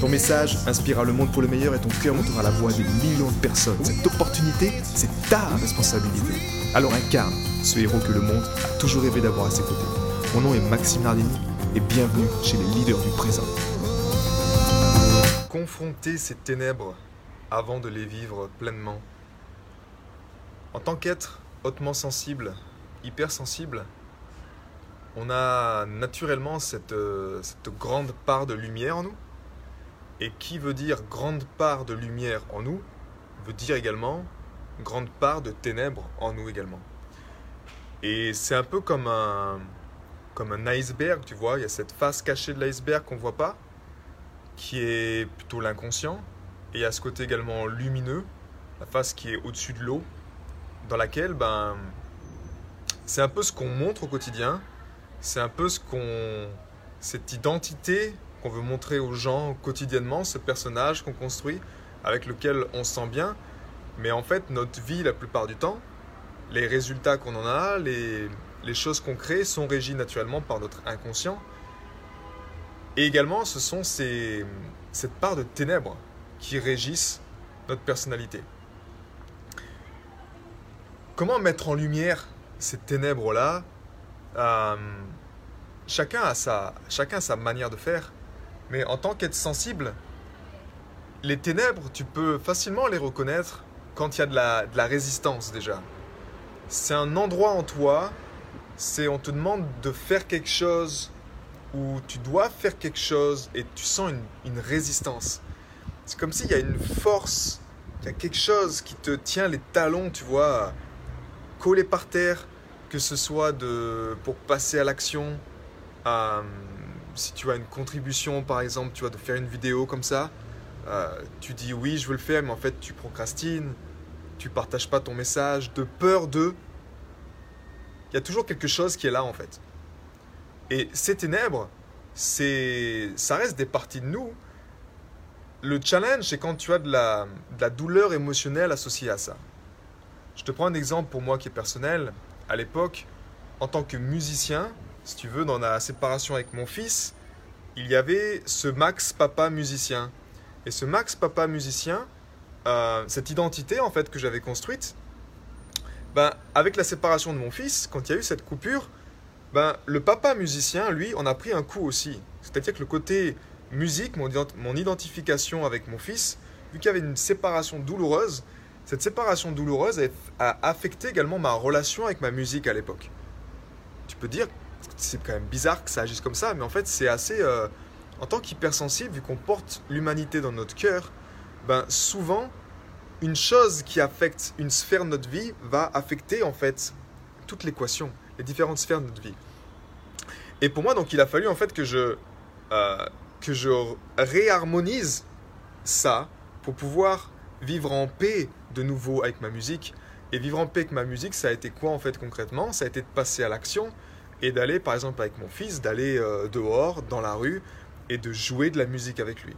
Ton message inspirera le monde pour le meilleur et ton cœur montera la voix des millions de personnes. Cette opportunité, c'est ta responsabilité. Alors incarne ce héros que le monde a toujours rêvé d'avoir à ses côtés. Mon nom est Maxime Nardini et bienvenue chez les leaders du présent. Confronter ces ténèbres avant de les vivre pleinement. En tant qu'être hautement sensible, hypersensible, on a naturellement cette, euh, cette grande part de lumière en nous et qui veut dire grande part de lumière en nous, veut dire également grande part de ténèbres en nous également. Et c'est un peu comme un, comme un iceberg, tu vois, il y a cette face cachée de l'iceberg qu'on ne voit pas, qui est plutôt l'inconscient, et il y a ce côté également lumineux, la face qui est au-dessus de l'eau, dans laquelle ben, c'est un peu ce qu'on montre au quotidien, c'est un peu ce qu'on, cette identité qu'on veut montrer aux gens quotidiennement, ce personnage qu'on construit, avec lequel on se sent bien. Mais en fait, notre vie, la plupart du temps, les résultats qu'on en a, les, choses qu'on crée sont régis naturellement par notre inconscient. Et également, ce sont ces, cette part de ténèbres qui régissent notre personnalité. Comment mettre en lumière ces ténèbres-là? Euh, chacun, a sa, chacun a sa manière de faire. Mais en tant qu'être sensible, les ténèbres, tu peux facilement les reconnaître quand il y a de la, résistance déjà. C'est un endroit en toi, c'est on te demande de faire quelque chose ou tu dois faire quelque chose et tu sens une, résistance. C'est comme s'il y a une force, il y a quelque chose qui te tient les talons, tu vois, collés par terre, que ce soit de, pour passer à l'action, euh, si tu as une contribution, par exemple, tu vois, de faire une vidéo comme ça, euh, tu dis oui, je veux le faire, mais en fait, tu procrastines, tu partages pas ton message, de peur de. Il y a toujours quelque chose qui est là, en fait. Et ces ténèbres, c'est, ça reste des parties de nous. Le challenge, c'est quand tu as de la, de la douleur émotionnelle associée à ça. Je te prends un exemple pour moi qui est personnel. À l'époque, en tant que musicien, si tu veux, dans la séparation avec mon fils, il y avait ce Max papa musicien. Et ce Max papa musicien, euh, cette identité en fait que j'avais construite, ben, avec la séparation de mon fils, quand il y a eu cette coupure, ben, le papa musicien, lui, en a pris un coup aussi. C'est-à-dire que le côté musique, mon, mon identification avec mon fils, vu qu'il y avait une séparation douloureuse, cette séparation douloureuse a affecté également ma relation avec ma musique à l'époque. Tu peux dire, c'est quand même bizarre que ça agisse comme ça, mais en fait c'est assez... Euh, en tant qu'hypersensible, vu qu'on porte l'humanité dans notre cœur, ben souvent, une chose qui affecte une sphère de notre vie va affecter en fait toute l'équation, les différentes sphères de notre vie. Et pour moi, donc, il a fallu en fait que je, euh, que je réharmonise ça pour pouvoir vivre en paix de nouveau avec ma musique. Et vivre en paix avec ma musique, ça a été quoi en fait concrètement? Ça a été de passer à l'action et d'aller par exemple avec mon fils, d'aller euh, dehors, dans la rue et de jouer de la musique avec lui.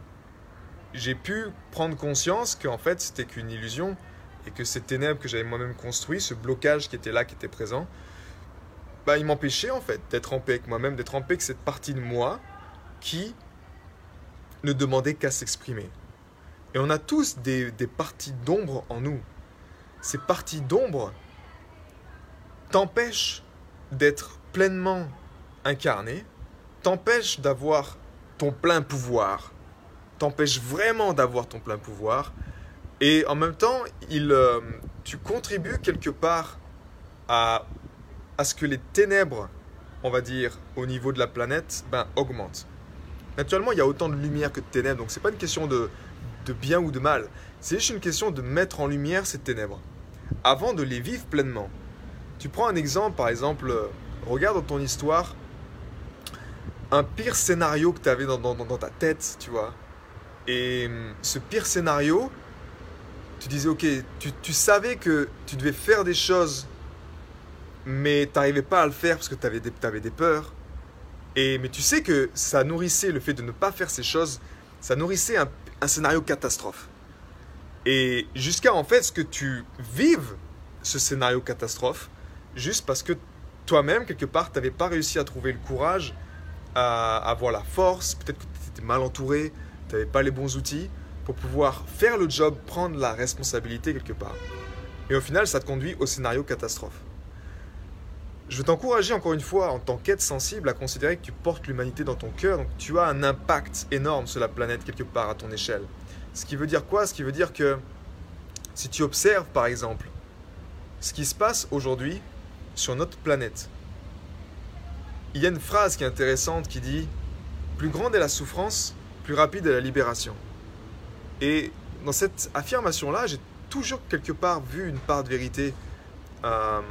J'ai pu prendre conscience qu'en fait c'était qu'une illusion et que ces ténèbres que j'avais moi-même construit, ce blocage qui était là, qui était présent, bah, il m'empêchait en fait d'être en paix avec moi-même, d'être en paix avec cette partie de moi qui ne demandait qu'à s'exprimer. Et on a tous des, des parties d'ombre en nous. Ces parties d'ombre t'empêchent d'être pleinement incarné, t'empêchent d'avoir ton plein pouvoir, t'empêche vraiment d'avoir ton plein pouvoir, et en même temps, il, euh, tu contribues quelque part à, à ce que les ténèbres, on va dire, au niveau de la planète, ben, augmentent. Naturellement, il y a autant de lumière que de ténèbres, donc c'est pas une question de, de bien ou de mal. C'est juste une question de mettre en lumière ces ténèbres avant de les vivre pleinement. Tu prends un exemple, par exemple, regarde dans ton histoire un pire scénario que tu avais dans, ta tête, tu vois. Et hum, ce pire scénario, tu disais, ok, tu, savais que tu devais faire des choses, mais tu n'arrivais pas à le faire parce que tu avais, des- peurs. Et, mais tu sais que ça nourrissait le fait de ne pas faire ces choses, ça nourrissait un scénario catastrophe. Et jusqu'à en fait ce que tu vives ce scénario catastrophe, juste parce que toi-même, quelque part, tu n'avais pas réussi à trouver le courage, à avoir la force, peut-être que tu étais mal entouré, tu n'avais pas les bons outils pour pouvoir faire le job, prendre la responsabilité quelque part. Et au final, ça te conduit au scénario catastrophe. Je veux t'encourager encore une fois, en tant qu'être sensible, à considérer que tu portes l'humanité dans ton cœur, donc tu as un impact énorme sur la planète quelque part à ton échelle. Ce qui veut dire quoi? Ce qui veut dire que si tu observes par exemple ce qui se passe aujourd'hui sur notre planète, il y a une phrase qui est intéressante qui dit Plus grande est la souffrance, plus rapide est la libération. Et dans cette affirmation-là, j'ai toujours quelque part vu une part de vérité. Euh,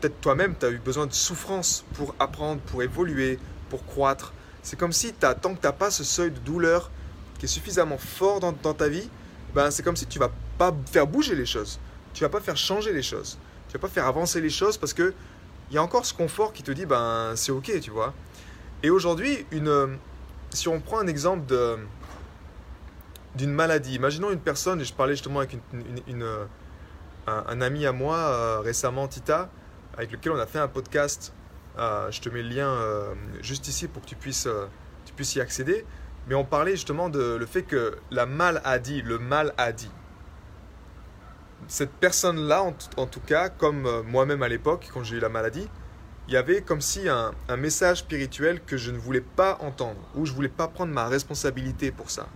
Peut-être toi-même, tu as eu besoin de souffrance pour apprendre, pour évoluer, pour croître. C'est comme si tant que tu n'as pas ce seuil de douleur qui est suffisamment fort dans, dans ta vie, ben c'est comme si tu vas pas faire bouger les choses. Tu vas pas faire changer les choses. Tu vas pas faire avancer les choses parce que il y a encore ce confort qui te dit ben c'est ok, tu vois. Et aujourd'hui, une, si on prend un exemple de d'une maladie, imaginons une personne, et je parlais justement avec une, une- une, un, ami à moi euh, récemment, Tita, avec lequel on a fait un podcast. Euh, je te mets le lien euh, juste ici pour que tu puisses, euh, tu puisses y accéder. Mais on parlait justement de le fait que la maladie, le mal a dit. Cette personne-là, en, tout cas, comme euh, moi-même à l'époque, quand j'ai eu la maladie, il y avait comme si un, message spirituel que je ne voulais pas entendre, ou je voulais pas prendre ma responsabilité pour ça.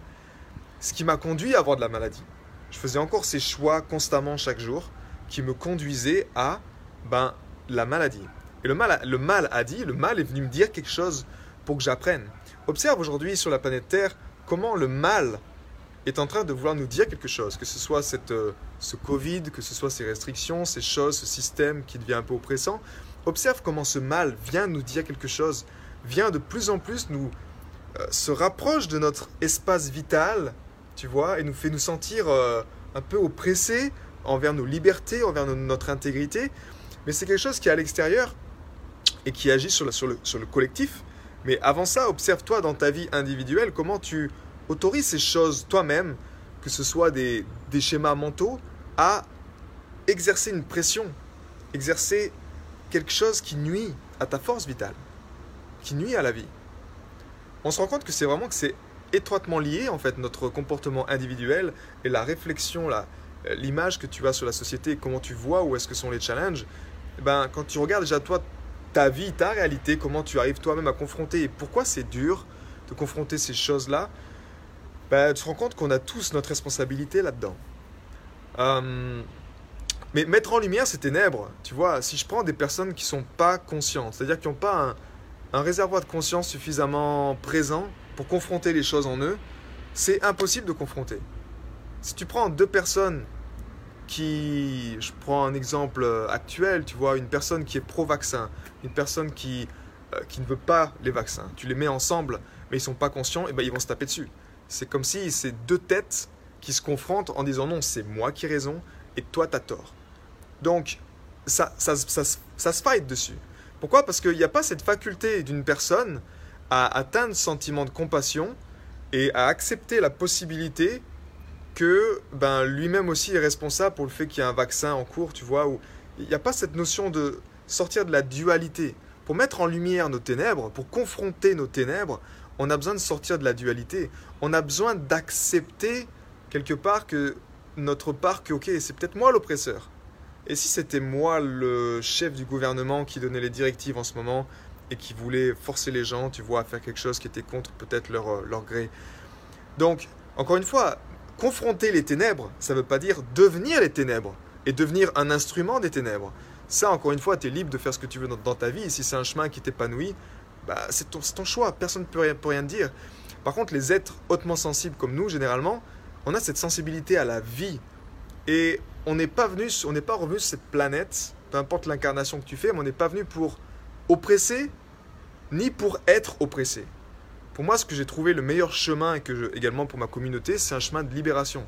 Ce qui m'a conduit à avoir de la maladie. Je faisais encore ces choix constamment chaque jour qui me conduisaient à ben, la maladie. Et le mal, le mal a dit, le mal est venu me dire quelque chose pour que j'apprenne. Observe aujourd'hui sur la planète Terre comment le mal est en train de vouloir nous dire quelque chose, que ce soit cette, euh, ce Covid, que ce soit ces restrictions, ces choses, ce système qui devient un peu oppressant. Observe comment ce mal vient nous dire quelque chose, vient de plus en plus nous euh, se rapproche de notre espace vital, tu vois, et nous fait nous sentir euh, un peu oppressés envers nos libertés, envers no- notre intégrité. Mais c'est quelque chose qui est à l'extérieur et qui agit sur le, sur le, sur le collectif. Mais avant ça, observe-toi dans ta vie individuelle comment tu autorises ces choses toi-même, que ce soit des, schémas mentaux, à exercer une pression, exercer quelque chose qui nuit à ta force vitale, qui nuit à la vie. On se rend compte que c'est vraiment que c'est étroitement lié en fait notre comportement individuel et la réflexion, l'image que tu as sur la société, comment tu vois, où est-ce que sont les challenges. Eh Ben, quand tu regardes déjà toi ta vie, ta réalité, comment tu arrives toi-même à confronter et pourquoi c'est dur de confronter ces choses-là, ben, tu te rends compte qu'on a tous notre responsabilité là-dedans. Euh, mais mettre en lumière ces ténèbres, tu vois, si je prends des personnes qui sont pas conscientes, c'est-à-dire qui n'ont pas un, réservoir de conscience suffisamment présent pour confronter les choses en eux, c'est impossible de confronter. Si tu prends deux personnes qui, je prends un exemple euh, actuel, tu vois, une personne qui est pro-vaccin, une personne qui, euh, qui ne veut pas les vaccins, tu les mets ensemble, mais ils sont pas conscients, et ben ils vont se taper dessus. C'est comme si c'est deux têtes qui se confrontent en disant non, c'est moi qui ai raison et toi tu as tort. Donc ça, ça, ça, ça, se fight dessus. Pourquoi? Parce qu'il n'y a pas cette faculté d'une personne à atteindre ce sentiment de compassion et à accepter la possibilité que ben, lui-même aussi est responsable pour le fait qu'il y a un vaccin en cours, tu vois, il n'y a pas cette notion de sortir de la dualité. Pour mettre en lumière nos ténèbres, pour confronter nos ténèbres, on a besoin de sortir de la dualité. On a besoin d'accepter quelque part que notre part, que ok, c'est peut-être moi l'oppresseur. Et si c'était moi le chef du gouvernement qui donnait les directives en ce moment et qui voulait forcer les gens, tu vois, à faire quelque chose qui était contre peut-être leur, euh, leur gré. Donc, encore une fois, confronter les ténèbres, ça ne veut pas dire devenir les ténèbres et devenir un instrument des ténèbres. Ça, encore une fois, tu es libre de faire ce que tu veux dans, dans ta vie. Et si c'est un chemin qui t'épanouit, bah, c'est ton, choix. Personne ne peut rien, dire. Par contre, les êtres hautement sensibles comme nous, généralement, on a cette sensibilité à la vie. Et on n'est pas venu, on n'est pas revenu sur cette planète, peu importe l'incarnation que tu fais, mais on n'est pas venu pour oppresser, ni pour être oppressé. pour moi, ce que j'ai trouvé le meilleur chemin, et que également pour ma communauté, c'est un chemin de libération.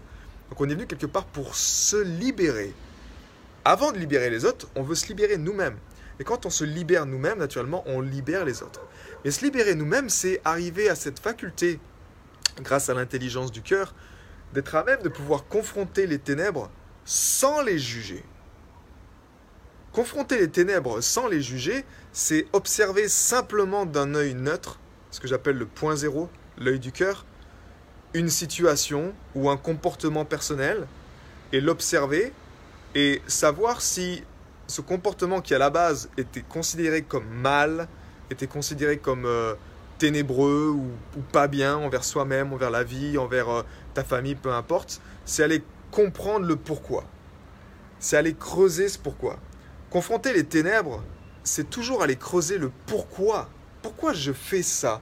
Donc on est venu quelque part pour se libérer. Avant de libérer les autres, on veut se libérer nous-mêmes. Et quand on se libère nous-mêmes, naturellement, on libère les autres. Mais se libérer nous-mêmes, c'est arriver à cette faculté, grâce à l'intelligence du cœur, d'être à même de pouvoir confronter les ténèbres sans les juger. Confronter les ténèbres sans les juger, c'est observer simplement d'un œil neutre, ce que j'appelle le point zéro, l'œil du cœur, une situation ou un comportement personnel, et l'observer et savoir si ce comportement qui à la base était considéré comme mal, était considéré comme euh, ténébreux ou, pas bien envers soi-même, envers la vie, envers euh, ta famille, peu importe, c'est aller comprendre le pourquoi. C'est aller creuser ce pourquoi. Confronter les ténèbres, c'est toujours aller creuser le pourquoi. Pourquoi je fais ça?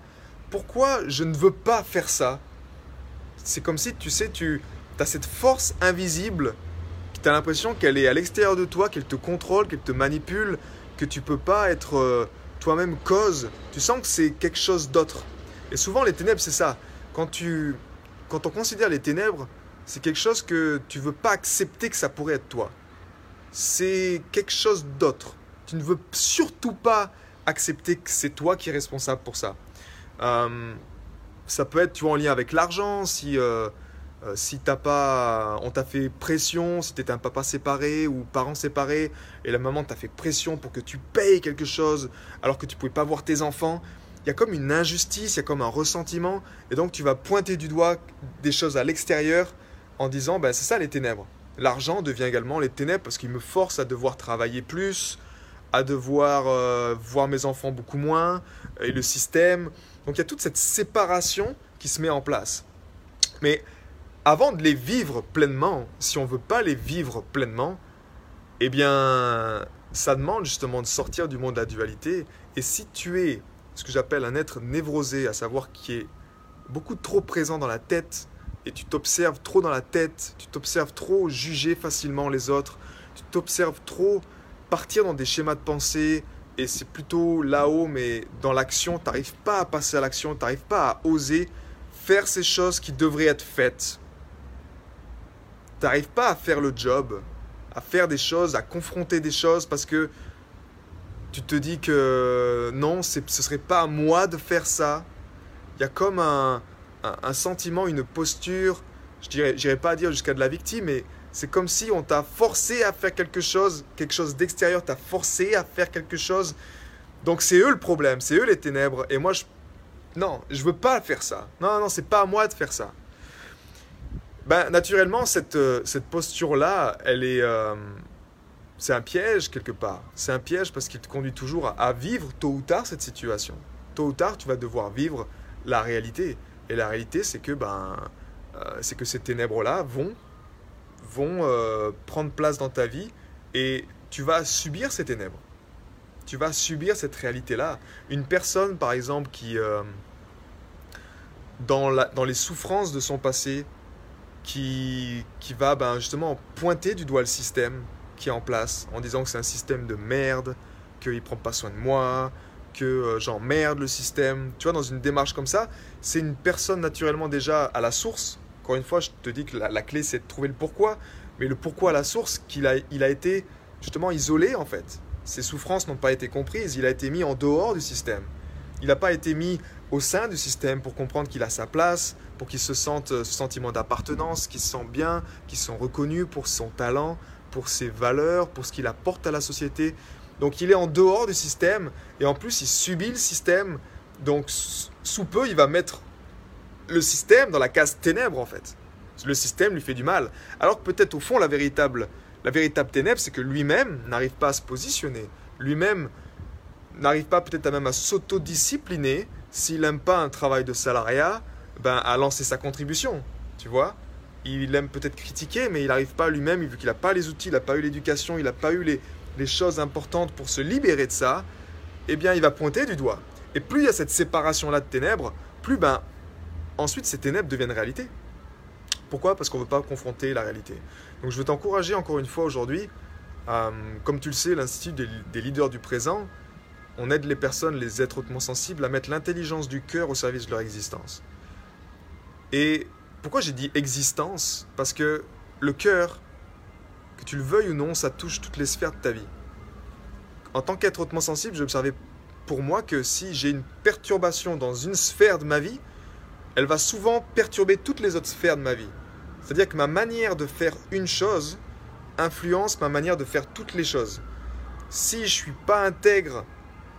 Pourquoi je ne veux pas faire ça? C'est comme si, tu sais, tu as cette force invisible tu as l'impression qu'elle est à l'extérieur de toi, qu'elle te contrôle, qu'elle te manipule, que tu peux pas être euh, toi-même cause. Tu sens que c'est quelque chose d'autre. Et souvent, les ténèbres, c'est ça. Quand, tu, quand on considère les ténèbres, c'est quelque chose que tu veux pas accepter que ça pourrait être toi. C'est quelque chose d'autre. Tu ne veux surtout pas accepter que c'est toi qui es responsable pour ça. Euh, ça peut être tu vois, en lien avec l'argent, si euh, euh, si t'as pas, on t'a fait pression, si tu étais un papa séparé ou parents séparés, et la maman t'a fait pression pour que tu payes quelque chose alors que tu pouvais pas voir tes enfants, il y a comme une injustice, il y a comme un ressentiment, et donc tu vas pointer du doigt des choses à l'extérieur en disant, ben c'est ça les ténèbres. L'argent devient également les ténèbres parce qu'il me force à devoir travailler plus, à devoir euh, voir mes enfants beaucoup moins, et le système. Donc il y a toute cette séparation qui se met en place. Mais avant de les vivre pleinement, si on ne veut pas les vivre pleinement, eh bien, ça demande justement de sortir du monde de la dualité. Et si tu es ce que j'appelle un être névrosé, à savoir qui est beaucoup trop présent dans la tête, et tu t'observes trop dans la tête, tu t'observes trop juger facilement les autres, tu t'observes trop partir dans des schémas de pensée, et c'est plutôt là-haut, mais dans l'action, tu n'arrives pas à passer à l'action, tu n'arrives pas à oser faire ces choses qui devraient être faites n'arrives pas à faire le job, à faire des choses, à confronter des choses parce que tu te dis que non, ce serait pas à moi de faire ça. Il y a comme un, sentiment, une posture, je dirais, pas dire jusqu'à de la victime, mais c'est comme si on t'a forcé à faire quelque chose, quelque chose d'extérieur t'a forcé à faire quelque chose. Donc c'est eux le problème, c'est eux les ténèbres. Et moi, non, je veux pas faire ça. Non, non, c'est pas à moi de faire ça. Ben, naturellement, cette, euh, cette posture-là, elle est. Euh, c'est un piège quelque part. C'est un piège parce qu'il te conduit toujours à, vivre tôt ou tard cette situation. Tôt ou tard, tu vas devoir vivre la réalité. Et la réalité, c'est que, ben, euh, c'est que ces ténèbres-là vont, vont prendre place dans ta vie et tu vas subir ces ténèbres. Tu vas subir cette réalité-là. Une personne, par exemple, qui, dans, la, dans les souffrances de son passé, qui, qui va ben, justement pointer du doigt le système qui est en place en disant que c'est un système de merde, qu'il prend pas soin de moi, que euh, j'emmerde le système. Tu vois, dans une démarche comme ça, c'est une personne naturellement déjà à la source. Encore une fois, je te dis que la, clé, c'est de trouver le pourquoi. Mais le pourquoi à la source, qu'il a, il a été justement isolé en fait. Ses souffrances n'ont pas été comprises. Il a été mis en dehors du système. Il n'a pas été mis au sein du système pour comprendre qu'il a sa place, pour qu'il se sente euh, ce sentiment d'appartenance, qu'il se sent bien, qu'il se sent reconnu pour son talent, pour ses valeurs, pour ce qu'il apporte à la société. Donc il est en dehors du système et en plus il subit le système. Donc sous peu il va mettre le système dans la case ténèbres en fait. Le système lui fait du mal. Alors que peut-être au fond la véritable, la véritable ténèbre c'est que lui-même n'arrive pas à se positionner. Lui-même n'arrive pas peut-être même à s'autodiscipliner s'il n'aime pas un travail de salariat, ben, à lancer sa contribution, tu vois. Il aime peut-être critiquer, mais il n'arrive pas lui-même, vu qu'il n'a pas les outils, il n'a pas eu l'éducation, il n'a pas eu les, les, choses importantes pour se libérer de ça, eh bien, il va pointer du doigt. Et plus il y a cette séparation-là de ténèbres, plus, ben, ensuite, ces ténèbres deviennent réalité. Pourquoi? Parce qu'on ne veut pas confronter la réalité. Donc, je veux t'encourager encore une fois aujourd'hui, euh, comme tu le sais, l'Institut des leaders du présent, on aide les personnes, les êtres hautement sensibles, à mettre l'intelligence du cœur au service de leur existence. Et pourquoi j'ai dit existence? Parce que le cœur, que tu le veuilles ou non, ça touche toutes les sphères de ta vie. En tant qu'être hautement sensible, j'ai observé pour moi que si j'ai une perturbation dans une sphère de ma vie, elle va souvent perturber toutes les autres sphères de ma vie. C'est-à-dire que ma manière de faire une chose influence ma manière de faire toutes les choses. Si je suis pas intègre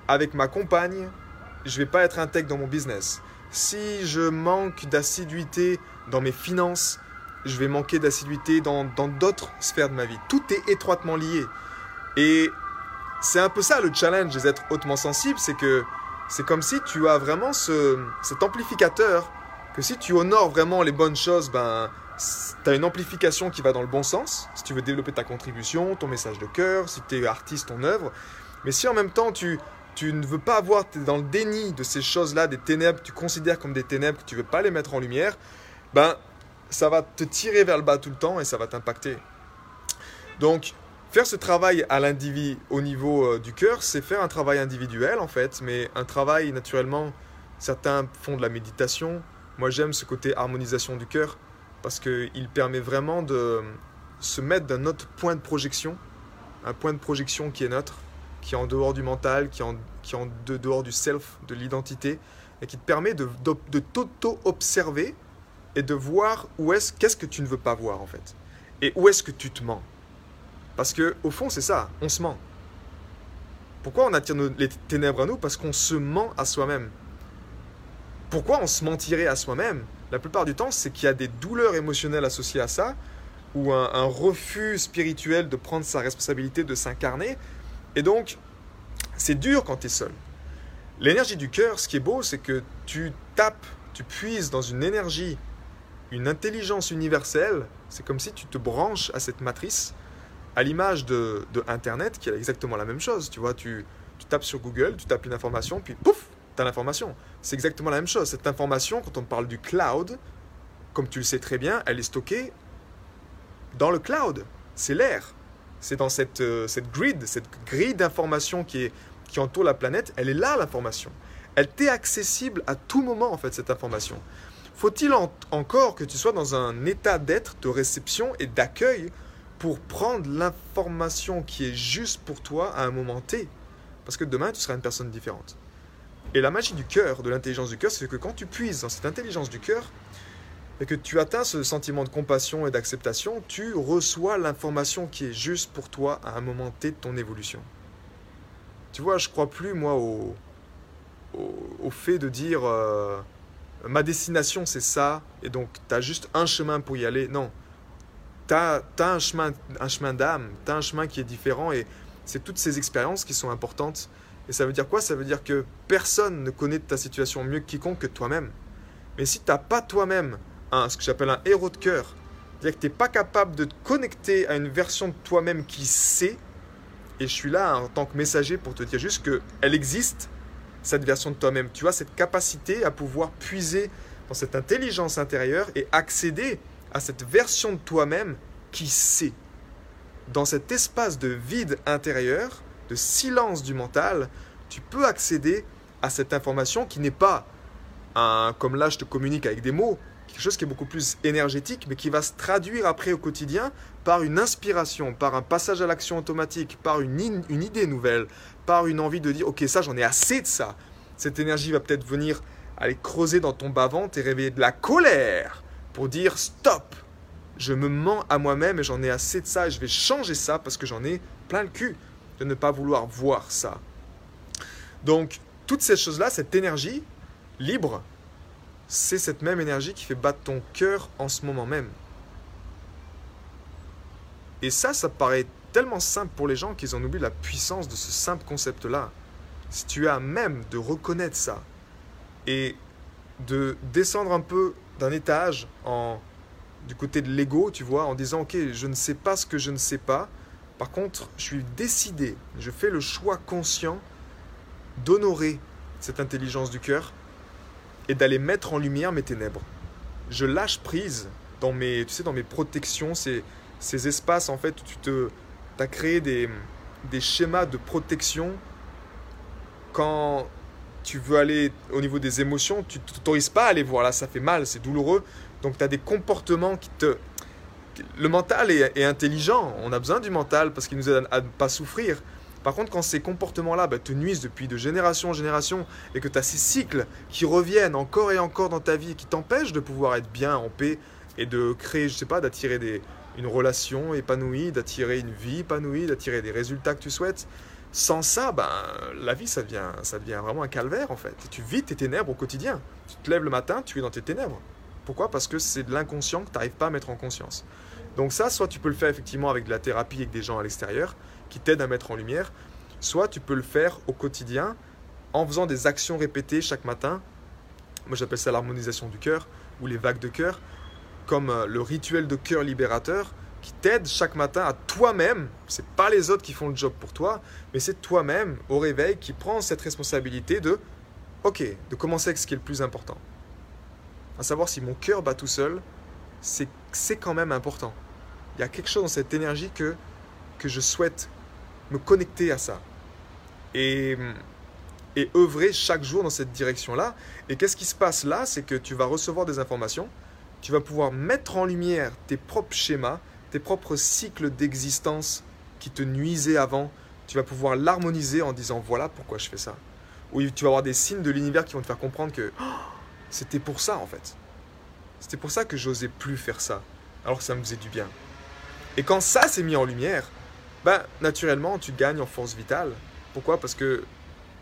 avec ma compagne, je vais pas être intègre dans mon business. Si je manque d'assiduité dans mes finances, je vais manquer d'assiduité dans d'autres sphères de ma vie. Tout est étroitement lié. Et c'est un peu ça le challenge des êtres hautement sensibles, c'est que c'est comme si tu as vraiment ce, cet amplificateur, que si tu honores vraiment les bonnes choses, ben, tu as une amplification qui va dans le bon sens, si tu veux développer ta contribution, ton message de cœur, si tu es artiste, ton œuvre. Mais si en même temps tu, tu ne veux pas avoir, tu es dans le déni de ces choses-là, des ténèbres, tu considères comme des ténèbres, que tu ne veux pas les mettre en lumière, ben ça va te tirer vers le bas tout le temps et ça va t'impacter. Donc, faire ce travail à l'individu au niveau euh, du cœur, c'est faire un travail individuel en fait, mais un travail naturellement, certains font de la méditation. Moi, j'aime ce côté harmonisation du cœur parce qu'il permet vraiment de se mettre d'un autre point de projection, un point de projection qui est neutre, qui est en dehors du mental, qui est en, qui en dehors du self, de l'identité, et qui te permet de, de, t'auto-observer et de voir où est-ce, qu'est-ce que tu ne veux pas voir en fait. Et où est-ce que tu te mens? Parce que au fond, c'est ça, on se ment. Pourquoi on attire les ténèbres à nous? Parce qu'on se ment à soi-même. Pourquoi on se mentirait à soi-même? La plupart du temps, c'est qu'il y a des douleurs émotionnelles associées à ça, ou un refus spirituel de prendre sa responsabilité, de s'incarner. Et donc, c'est dur quand tu es seul. L'énergie du cœur, ce qui est beau, c'est que tu tapes, tu puises dans une énergie une intelligence universelle, c'est comme si tu te branches à cette matrice, à l'image de, Internet qui a exactement la même chose. Tu vois, tu, tu tapes sur Google, tu tapes une information, puis pouf, tu as l'information. C'est exactement la même chose. Cette information, quand on parle du cloud, comme tu le sais très bien, elle est stockée dans le cloud. C'est l'air. C'est dans cette, euh, cette grid, cette grille d'information qui, qui entoure la planète. Elle est là, l'information. Elle t'est accessible à tout moment, en fait, cette information. Faut-il encore que tu sois dans un état d'être, de réception et d'accueil pour prendre l'information qui est juste pour toi à un moment T? Parce que demain, tu seras une personne différente. Et la magie du cœur, de l'intelligence du cœur, c'est que quand tu puises dans cette intelligence du cœur, et que tu atteins ce sentiment de compassion et d'acceptation, tu reçois l'information qui est juste pour toi à un moment T de ton évolution. Tu vois, je crois plus, moi, au, au, fait de dire... Euh, ma destination c'est ça, et donc tu as juste un chemin pour y aller. Non, tu as, un chemin, un chemin d'âme, tu as un chemin qui est différent, et c'est toutes ces expériences qui sont importantes. Et ça veut dire quoi? Ça veut dire que personne ne connaît ta situation mieux que quiconque que toi-même. Mais si tu n'as pas toi-même ce que j'appelle un héros de cœur, c'est-à-dire que tu n'es pas capable de te connecter à une version de toi-même qui sait, et je suis là en tant que messager pour te dire juste qu'elle existe, cette version de toi-même. Tu as cette capacité à pouvoir puiser dans cette intelligence intérieure et accéder à cette version de toi-même qui sait. Dans cet espace de vide intérieur, de silence du mental, tu peux accéder à cette information qui n'est pas un, comme là je te communique avec des mots, quelque chose qui est beaucoup plus énergétique, mais qui va se traduire après au quotidien par une inspiration, par un passage à l'action automatique, par une, une idée nouvelle, par une envie de dire ok ça j'en ai assez de ça. Cette énergie va peut-être venir aller creuser dans ton bas-ventre et réveiller de la colère pour dire stop, je me mens à moi-même et j'en ai assez de ça et je vais changer ça parce que j'en ai plein le cul de ne pas vouloir voir ça. Donc toutes ces choses-là, cette énergie libre, c'est cette même énergie qui fait battre ton cœur en ce moment même. Et ça, ça paraît tellement simple pour les gens qu'ils en oublient la puissance de ce simple concept-là. Si tu as même de reconnaître ça et de descendre un peu d'un étage en, du côté de l'ego, tu vois, en disant ok, je ne sais pas ce que je ne sais pas. Par contre, je suis décidé, je fais le choix conscient d'honorer cette intelligence du cœur et d'aller mettre en lumière mes ténèbres. Je lâche prise dans mes, tu sais, dans mes protections, ces, ces espaces en fait où tu te, as créé des, des schémas de protection quand tu veux aller au niveau des émotions, tu t'autorises pas à aller voir là, ça fait mal, c'est douloureux. Donc tu as des comportements qui te... Le mental est, intelligent, on a besoin du mental parce qu'il nous aide à ne pas souffrir. Par contre, quand ces comportements-là bah, te nuisent depuis de génération en génération et que tu as ces cycles qui reviennent encore et encore dans ta vie, qui t'empêchent de pouvoir être bien en paix et de créer, je sais pas, d'attirer des, une relation épanouie, d'attirer une vie épanouie, d'attirer des résultats que tu souhaites, sans ça, ben, la vie, ça devient, ça devient vraiment un calvaire en fait. tu vis tes ténèbres au quotidien. Tu te lèves le matin, tu es dans tes ténèbres. Pourquoi? Parce que c'est de l'inconscient que tu n'arrives pas à mettre en conscience. Donc ça, soit tu peux le faire effectivement avec de la thérapie avec des gens à l'extérieur qui t'aident à mettre en lumière, soit tu peux le faire au quotidien en faisant des actions répétées chaque matin. Moi j'appelle ça l'harmonisation du cœur ou les vagues de cœur, comme euh, le rituel de cœur libérateur qui t'aide chaque matin à toi-même, c'est pas les autres qui font le job pour toi, mais c'est toi-même au réveil qui prend cette responsabilité de OK, de commencer avec ce qui est le plus important. À savoir si mon cœur bat tout seul, c'est quand même important. Il y a quelque chose dans cette énergie que, que je souhaite me connecter à ça. Et, et œuvrer chaque jour dans cette direction-là. Et qu'est-ce qui se passe là? C'est que tu vas recevoir des informations, tu vas pouvoir mettre en lumière tes propres schémas, tes propres cycles d'existence qui te nuisaient avant, tu vas pouvoir l'harmoniser en disant voilà pourquoi je fais ça. Ou tu vas avoir des signes de l'univers qui vont te faire comprendre que oh, c'était pour ça en fait. C'était pour ça que j'osais plus faire ça, alors que ça me faisait du bien. Et quand ça s'est mis en lumière, ben naturellement tu gagnes en force vitale. Pourquoi? Parce que,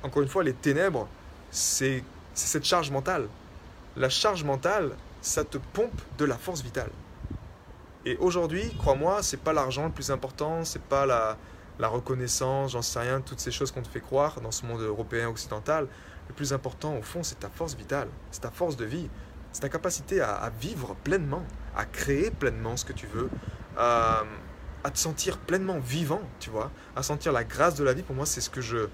encore une fois, les ténèbres, c'est cette charge mentale. La charge mentale, ça te pompe de la force vitale. Et aujourd'hui, crois-moi, c'est pas l'argent le plus important, c'est pas la, reconnaissance, j'en sais rien, toutes ces choses qu'on te fait croire dans ce monde européen occidental. Le plus important, au fond, c'est ta force vitale, c'est ta force de vie, c'est ta capacité à, vivre pleinement, à créer pleinement ce que tu veux, à, à, te sentir pleinement vivant, tu vois, à sentir la grâce de la vie. Pour moi, c'est ce que je,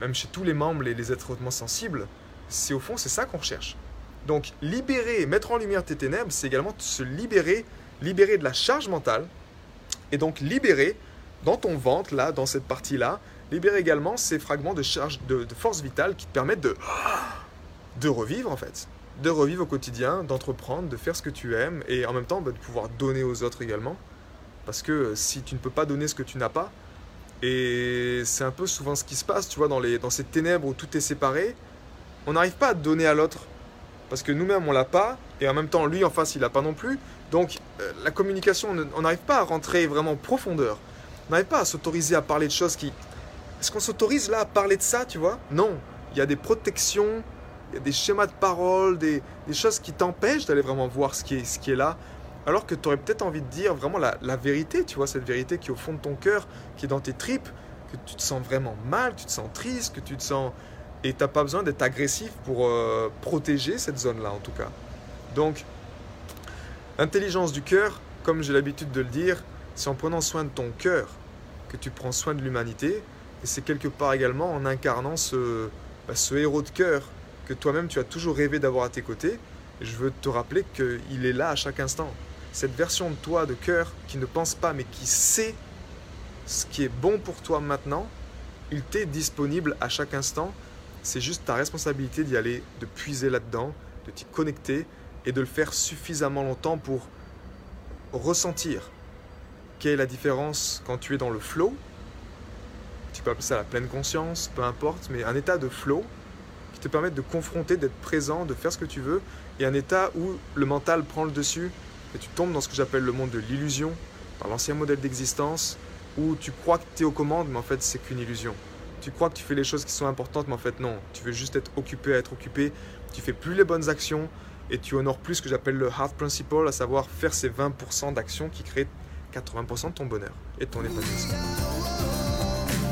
même chez tous les membres, les, les êtres hautement sensibles, c'est au fond, c'est ça qu'on recherche. Donc, libérer, mettre en lumière tes ténèbres, c'est également se libérer libérer de la charge mentale et donc libérer dans ton ventre, là, dans cette partie-là, libérer également ces fragments de charge, de, force vitale qui te permettent de, de revivre en fait, de revivre au quotidien, d'entreprendre, de faire ce que tu aimes et en même temps bah, de pouvoir donner aux autres également. Parce que si tu ne peux pas donner ce que tu n'as pas, et c'est un peu souvent ce qui se passe, tu vois, dans, les, dans ces ténèbres où tout est séparé, on n'arrive pas à donner à l'autre. Parce que nous-mêmes, on l'a pas, et en même temps, lui en face, il l'a pas non plus. Donc euh, la communication, on n'arrive pas à rentrer vraiment en profondeur. On n'arrive pas à s'autoriser à parler de choses qui... Est-ce qu'on s'autorise là à parler de ça, tu vois? Non. Il y a des protections, il y a des schémas de parole, des, choses qui t'empêchent d'aller vraiment voir ce qui est, ce qui est là. Alors que tu aurais peut-être envie de dire vraiment la, vérité, tu vois, cette vérité qui est au fond de ton cœur, qui est dans tes tripes, que tu te sens vraiment mal, tu te sens triste, que tu te sens... Et tu n'as pas besoin d'être agressif pour euh, protéger cette zone-là, en tout cas. Donc, L'intelligence du cœur, comme j'ai l'habitude de le dire, c'est en prenant soin de ton cœur que tu prends soin de l'humanité. Et c'est quelque part également en incarnant ce, bah, ce héros de cœur que toi-même tu as toujours rêvé d'avoir à tes côtés. Et je veux te rappeler qu'il est là à chaque instant. Cette version de toi de cœur qui ne pense pas mais qui sait ce qui est bon pour toi maintenant, il t'est disponible à chaque instant. C'est juste ta responsabilité d'y aller, de puiser là-dedans, de t'y connecter et de le faire suffisamment longtemps pour ressentir quelle est la différence quand tu es dans le flow. Tu peux appeler ça la pleine conscience, peu importe, mais un état de flow qui te permet de confronter, d'être présent, de faire ce que tu veux, et un état où le mental prend le dessus et tu tombes dans ce que j'appelle le monde de l'illusion, dans l'ancien modèle d'existence, où tu crois que tu es aux commandes, mais en fait c'est qu'une illusion. Tu crois que tu fais les choses qui sont importantes, mais en fait non. Tu veux juste être occupé à être occupé. Tu fais plus les bonnes actions, et tu honores plus ce que j'appelle le heart principle, à savoir faire ces 20% d'actions qui créent 80% de ton bonheur et de ton épanouissement.